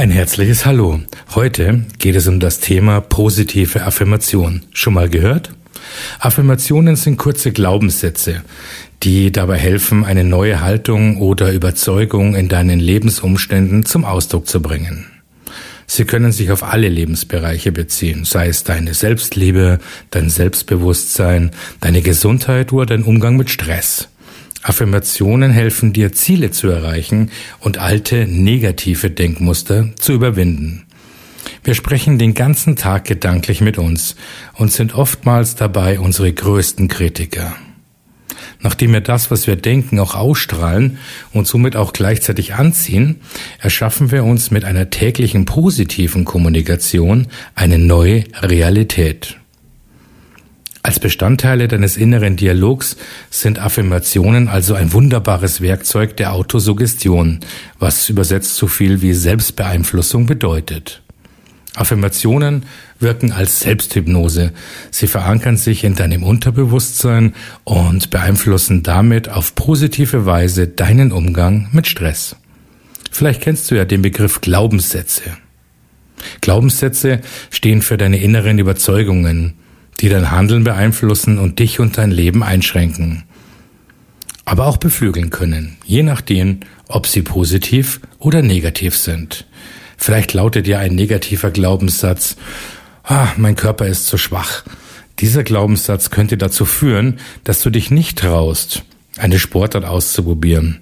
Ein herzliches Hallo. Heute geht es um das Thema positive Affirmation. Schon mal gehört? Affirmationen sind kurze Glaubenssätze, die dabei helfen, eine neue Haltung oder Überzeugung in deinen Lebensumständen zum Ausdruck zu bringen. Sie können sich auf alle Lebensbereiche beziehen, sei es deine Selbstliebe, dein Selbstbewusstsein, deine Gesundheit oder dein Umgang mit Stress. Affirmationen helfen dir, Ziele zu erreichen und alte negative Denkmuster zu überwinden. Wir sprechen den ganzen Tag gedanklich mit uns und sind oftmals dabei unsere größten Kritiker. Nachdem wir das, was wir denken, auch ausstrahlen und somit auch gleichzeitig anziehen, erschaffen wir uns mit einer täglichen positiven Kommunikation eine neue Realität. Als Bestandteile deines inneren Dialogs sind Affirmationen also ein wunderbares Werkzeug der Autosuggestion, was übersetzt so viel wie Selbstbeeinflussung bedeutet. Affirmationen wirken als Selbsthypnose. Sie verankern sich in deinem Unterbewusstsein und beeinflussen damit auf positive Weise deinen Umgang mit Stress. Vielleicht kennst du ja den Begriff Glaubenssätze. Glaubenssätze stehen für deine inneren Überzeugungen, die dein Handeln beeinflussen und dich und dein Leben einschränken. Aber auch beflügeln können, je nachdem, ob sie positiv oder negativ sind. Vielleicht lautet ja ein negativer Glaubenssatz, ah, mein Körper ist zu schwach. Dieser Glaubenssatz könnte dazu führen, dass du dich nicht traust, eine Sportart auszuprobieren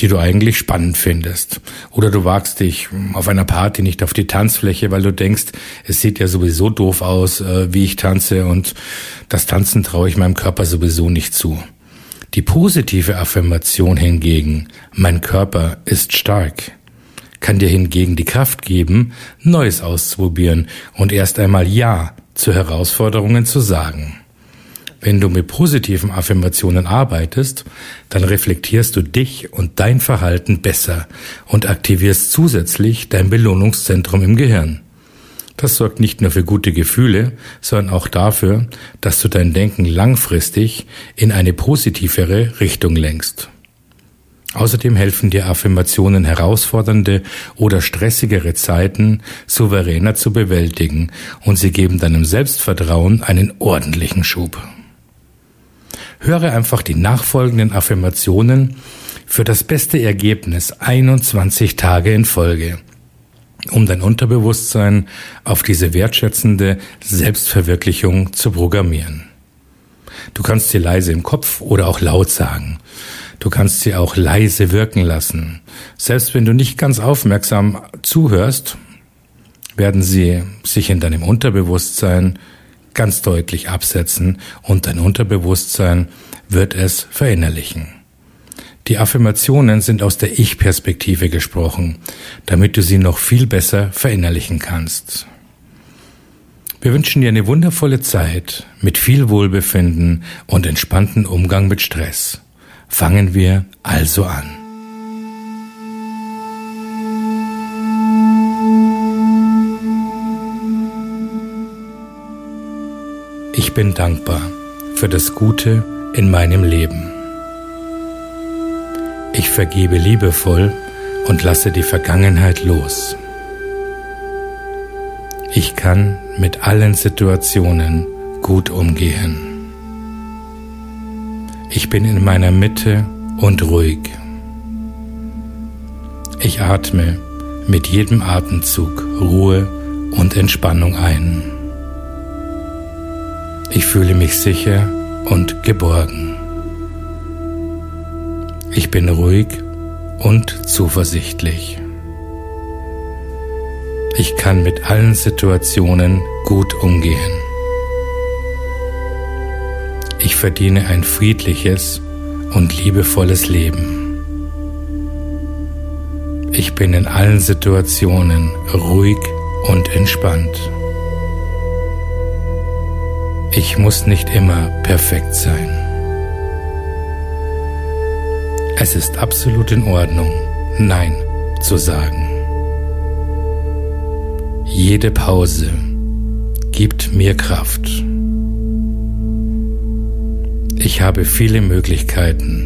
die du eigentlich spannend findest. Oder du wagst dich auf einer Party nicht auf die Tanzfläche, weil du denkst, es sieht ja sowieso doof aus, äh, wie ich tanze und das Tanzen traue ich meinem Körper sowieso nicht zu. Die positive Affirmation hingegen, mein Körper ist stark, kann dir hingegen die Kraft geben, Neues auszuprobieren und erst einmal Ja zu Herausforderungen zu sagen. Wenn du mit positiven Affirmationen arbeitest, dann reflektierst du dich und dein Verhalten besser und aktivierst zusätzlich dein Belohnungszentrum im Gehirn. Das sorgt nicht nur für gute Gefühle, sondern auch dafür, dass du dein Denken langfristig in eine positivere Richtung lenkst. Außerdem helfen dir Affirmationen herausfordernde oder stressigere Zeiten souveräner zu bewältigen und sie geben deinem Selbstvertrauen einen ordentlichen Schub. Höre einfach die nachfolgenden Affirmationen für das beste Ergebnis 21 Tage in Folge, um dein Unterbewusstsein auf diese wertschätzende Selbstverwirklichung zu programmieren. Du kannst sie leise im Kopf oder auch laut sagen. Du kannst sie auch leise wirken lassen. Selbst wenn du nicht ganz aufmerksam zuhörst, werden sie sich in deinem Unterbewusstsein ganz deutlich absetzen und dein Unterbewusstsein wird es verinnerlichen. Die Affirmationen sind aus der Ich-Perspektive gesprochen, damit du sie noch viel besser verinnerlichen kannst. Wir wünschen dir eine wundervolle Zeit mit viel Wohlbefinden und entspannten Umgang mit Stress. Fangen wir also an. Ich bin dankbar für das Gute in meinem Leben. Ich vergebe liebevoll und lasse die Vergangenheit los. Ich kann mit allen Situationen gut umgehen. Ich bin in meiner Mitte und ruhig. Ich atme mit jedem Atemzug Ruhe und Entspannung ein. Ich fühle mich sicher und geborgen. Ich bin ruhig und zuversichtlich. Ich kann mit allen Situationen gut umgehen. Ich verdiene ein friedliches und liebevolles Leben. Ich bin in allen Situationen ruhig und entspannt. Ich muss nicht immer perfekt sein. Es ist absolut in Ordnung, Nein zu sagen. Jede Pause gibt mir Kraft. Ich habe viele Möglichkeiten.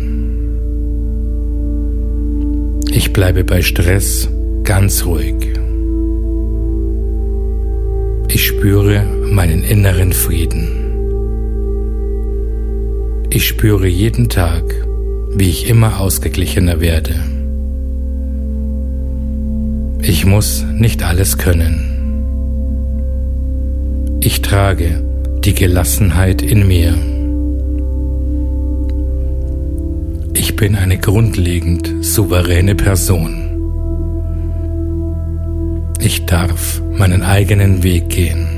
Ich bleibe bei Stress ganz ruhig. Ich spüre meinen inneren Frieden. Ich spüre jeden Tag, wie ich immer ausgeglichener werde. Ich muss nicht alles können. Ich trage die Gelassenheit in mir. Ich bin eine grundlegend souveräne Person. Ich darf meinen eigenen Weg gehen.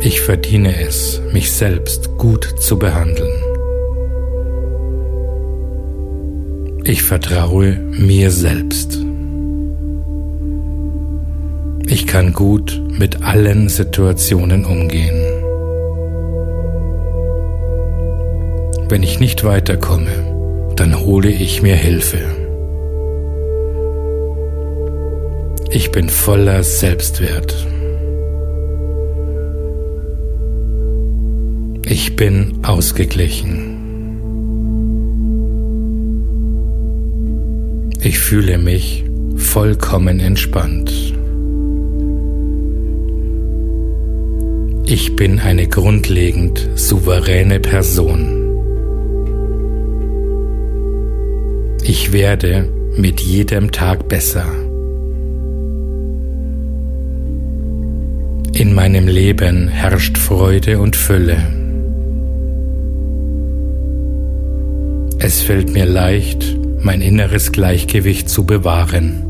Ich verdiene es, mich selbst gut zu behandeln. Ich vertraue mir selbst. Ich kann gut mit allen Situationen umgehen. Wenn ich nicht weiterkomme, dann hole ich mir Hilfe. Ich bin voller Selbstwert. Ich bin ausgeglichen. Ich fühle mich vollkommen entspannt. Ich bin eine grundlegend souveräne Person. Ich werde mit jedem Tag besser. In meinem Leben herrscht Freude und Fülle. Es fällt mir leicht, mein inneres Gleichgewicht zu bewahren.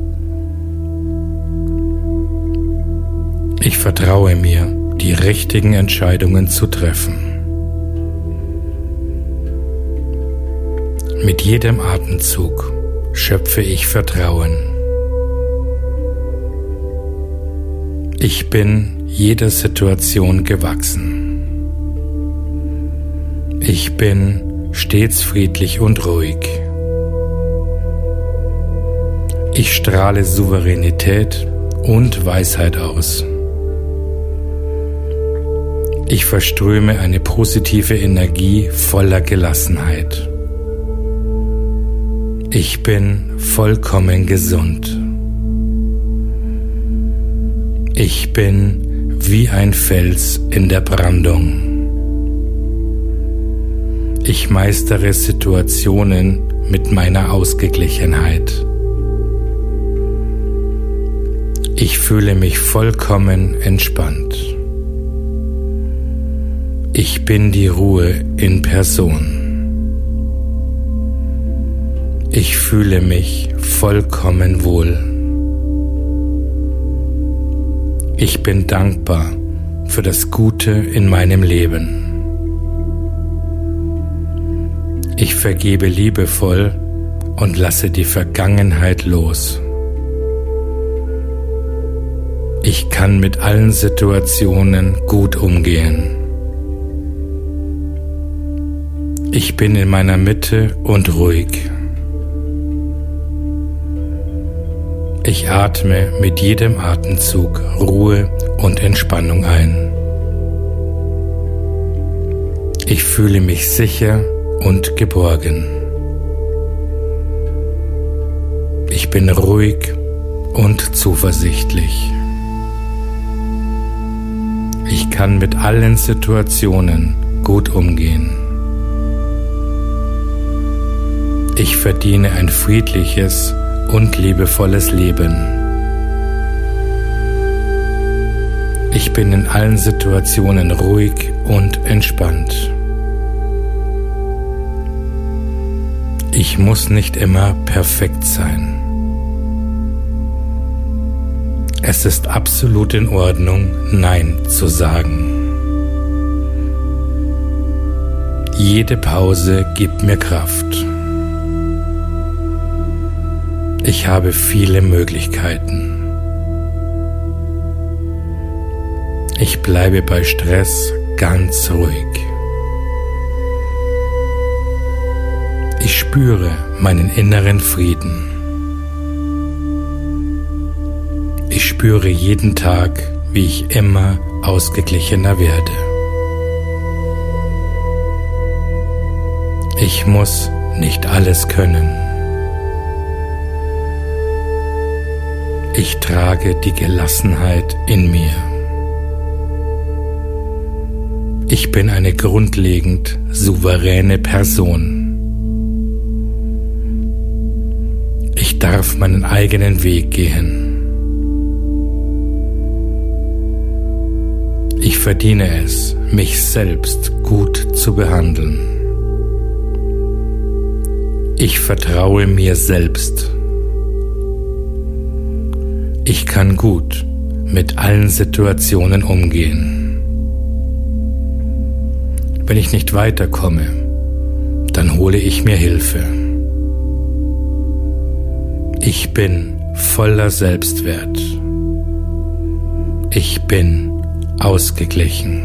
Ich vertraue mir, die richtigen Entscheidungen zu treffen. Mit jedem Atemzug schöpfe ich Vertrauen. Ich bin jeder Situation gewachsen. Ich bin stets friedlich und ruhig. Ich strahle Souveränität und Weisheit aus. Ich verströme eine positive Energie voller Gelassenheit. Ich bin vollkommen gesund. Ich bin wie ein Fels in der Brandung. Ich meistere Situationen mit meiner Ausgeglichenheit. Ich fühle mich vollkommen entspannt. Ich bin die Ruhe in Person. Ich fühle mich vollkommen wohl. Ich bin dankbar für das Gute in meinem Leben. Vergebe liebevoll und lasse die Vergangenheit los. Ich kann mit allen Situationen gut umgehen. Ich bin in meiner Mitte und ruhig. Ich atme mit jedem Atemzug Ruhe und Entspannung ein. Ich fühle mich sicher und geborgen. Ich bin ruhig und zuversichtlich. Ich kann mit allen Situationen gut umgehen. Ich verdiene ein friedliches und liebevolles Leben. Ich bin in allen Situationen ruhig und entspannt. Ich muss nicht immer perfekt sein. Es ist absolut in Ordnung, Nein zu sagen. Jede Pause gibt mir Kraft. Ich habe viele Möglichkeiten. Ich bleibe bei Stress ganz ruhig. Spüre meinen inneren Frieden. Ich spüre jeden Tag, wie ich immer ausgeglichener werde. Ich muss nicht alles können. Ich trage die Gelassenheit in mir. Ich bin eine grundlegend souveräne Person. Ich darf meinen eigenen Weg gehen. Ich verdiene es, mich selbst gut zu behandeln. Ich vertraue mir selbst. Ich kann gut mit allen Situationen umgehen. Wenn ich nicht weiterkomme, dann hole ich mir Hilfe. Ich bin voller Selbstwert. Ich bin ausgeglichen.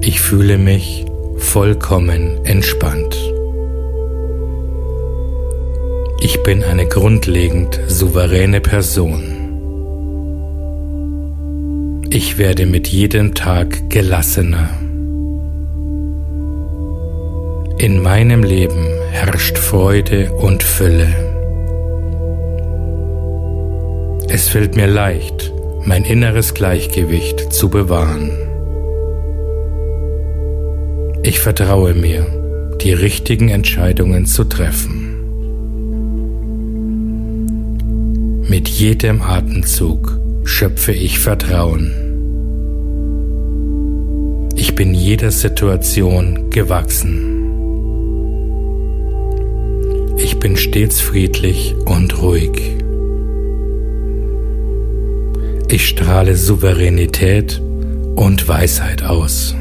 Ich fühle mich vollkommen entspannt. Ich bin eine grundlegend souveräne Person. Ich werde mit jedem Tag gelassener. In meinem Leben herrscht Freude und Fülle. Es fällt mir leicht, mein inneres Gleichgewicht zu bewahren. Ich vertraue mir, die richtigen Entscheidungen zu treffen. Mit jedem Atemzug schöpfe ich Vertrauen. Ich bin jeder Situation gewachsen. Bin stets friedlich und ruhig. Ich strahle Souveränität und Weisheit aus.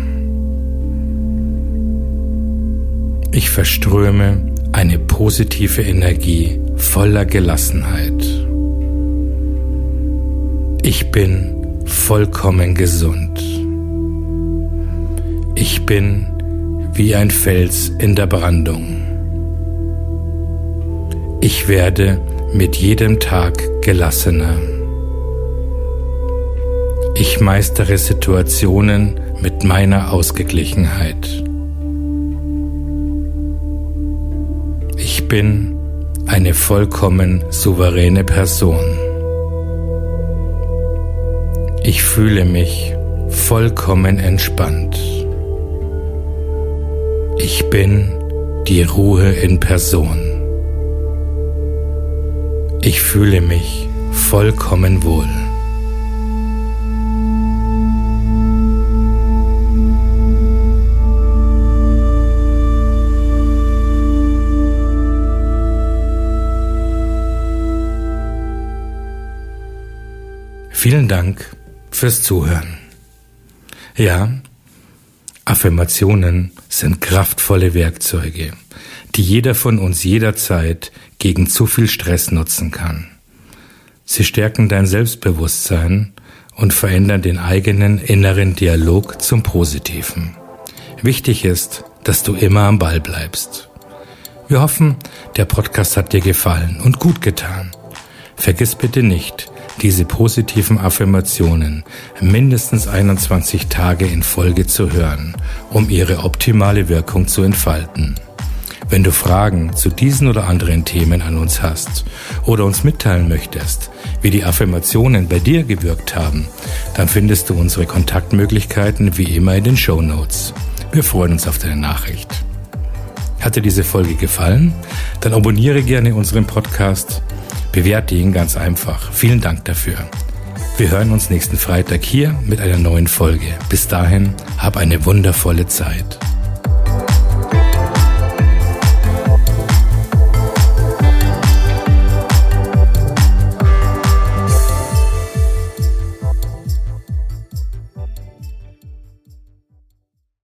Ich verströme eine positive Energie voller Gelassenheit. Ich bin vollkommen gesund. Ich bin wie ein Fels in der Brandung. Ich werde mit jedem Tag gelassener. Ich meistere Situationen mit meiner Ausgeglichenheit. Ich bin eine vollkommen souveräne Person. Ich fühle mich vollkommen entspannt. Ich bin die Ruhe in Person. Ich fühle mich vollkommen wohl. Vielen Dank fürs Zuhören. Ja, Affirmationen sind kraftvolle Werkzeuge, die jeder von uns jederzeit gegen zu viel Stress nutzen kann. Sie stärken dein Selbstbewusstsein und verändern den eigenen inneren Dialog zum Positiven. Wichtig ist, dass du immer am Ball bleibst. Wir hoffen, der Podcast hat dir gefallen und gut getan. Vergiss bitte nicht, diese positiven Affirmationen mindestens 21 Tage in Folge zu hören, um ihre optimale Wirkung zu entfalten. Wenn du Fragen zu diesen oder anderen Themen an uns hast oder uns mitteilen möchtest, wie die Affirmationen bei dir gewirkt haben, dann findest du unsere Kontaktmöglichkeiten wie immer in den Show Notes. Wir freuen uns auf deine Nachricht. Hat dir diese Folge gefallen? Dann abonniere gerne unseren Podcast Bewerte ihn ganz einfach. Vielen Dank dafür. Wir hören uns nächsten Freitag hier mit einer neuen Folge. Bis dahin, hab eine wundervolle Zeit.